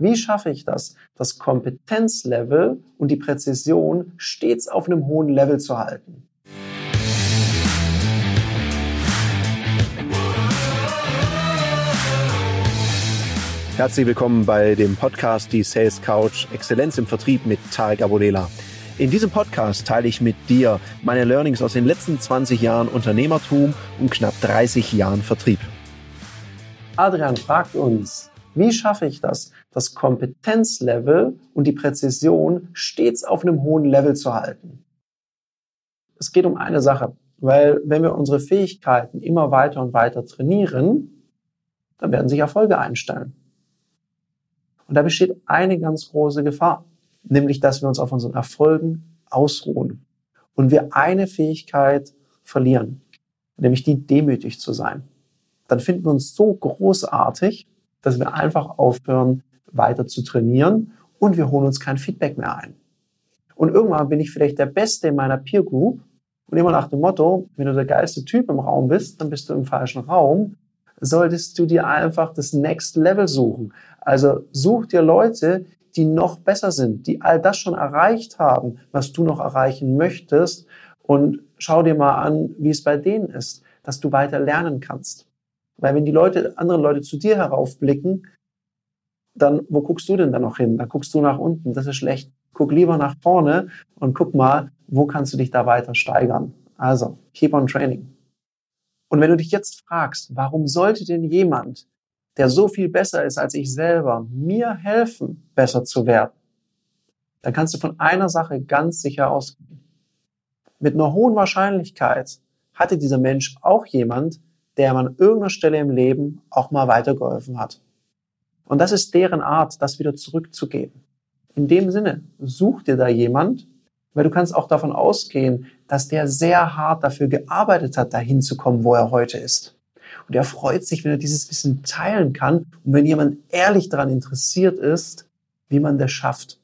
Wie schaffe ich das, das Kompetenzlevel und die Präzision stets auf einem hohen Level zu halten? Herzlich willkommen bei dem Podcast Die Sales Couch Exzellenz im Vertrieb mit Tarek Abodela. In diesem Podcast teile ich mit dir meine Learnings aus den letzten 20 Jahren Unternehmertum und knapp 30 Jahren Vertrieb. Adrian fragt uns, wie schaffe ich das, das Kompetenzlevel und die Präzision stets auf einem hohen Level zu halten? Es geht um eine Sache, weil wenn wir unsere Fähigkeiten immer weiter und weiter trainieren, dann werden sich Erfolge einstellen. Und da besteht eine ganz große Gefahr, nämlich dass wir uns auf unseren Erfolgen ausruhen und wir eine Fähigkeit verlieren, nämlich die demütig zu sein. Dann finden wir uns so großartig, dass wir einfach aufhören, weiter zu trainieren und wir holen uns kein Feedback mehr ein. Und irgendwann bin ich vielleicht der Beste in meiner Peer Group und immer nach dem Motto, wenn du der geilste Typ im Raum bist, dann bist du im falschen Raum, solltest du dir einfach das Next Level suchen. Also such dir Leute, die noch besser sind, die all das schon erreicht haben, was du noch erreichen möchtest und schau dir mal an, wie es bei denen ist, dass du weiter lernen kannst. Weil wenn die Leute, andere Leute zu dir heraufblicken, dann, wo guckst du denn da noch hin? Da guckst du nach unten. Das ist schlecht. Guck lieber nach vorne und guck mal, wo kannst du dich da weiter steigern. Also, keep on training. Und wenn du dich jetzt fragst, warum sollte denn jemand, der so viel besser ist als ich selber, mir helfen, besser zu werden, dann kannst du von einer Sache ganz sicher ausgehen. Mit einer hohen Wahrscheinlichkeit hatte dieser Mensch auch jemand, der ihm an irgendeiner Stelle im Leben auch mal weitergeholfen hat. Und das ist deren Art, das wieder zurückzugeben. In dem Sinne, such dir da jemand, weil du kannst auch davon ausgehen, dass der sehr hart dafür gearbeitet hat, dahin zu kommen, wo er heute ist. Und er freut sich, wenn er dieses Wissen teilen kann und wenn jemand ehrlich daran interessiert ist, wie man das schafft.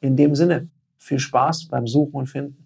In dem Sinne, viel Spaß beim Suchen und Finden.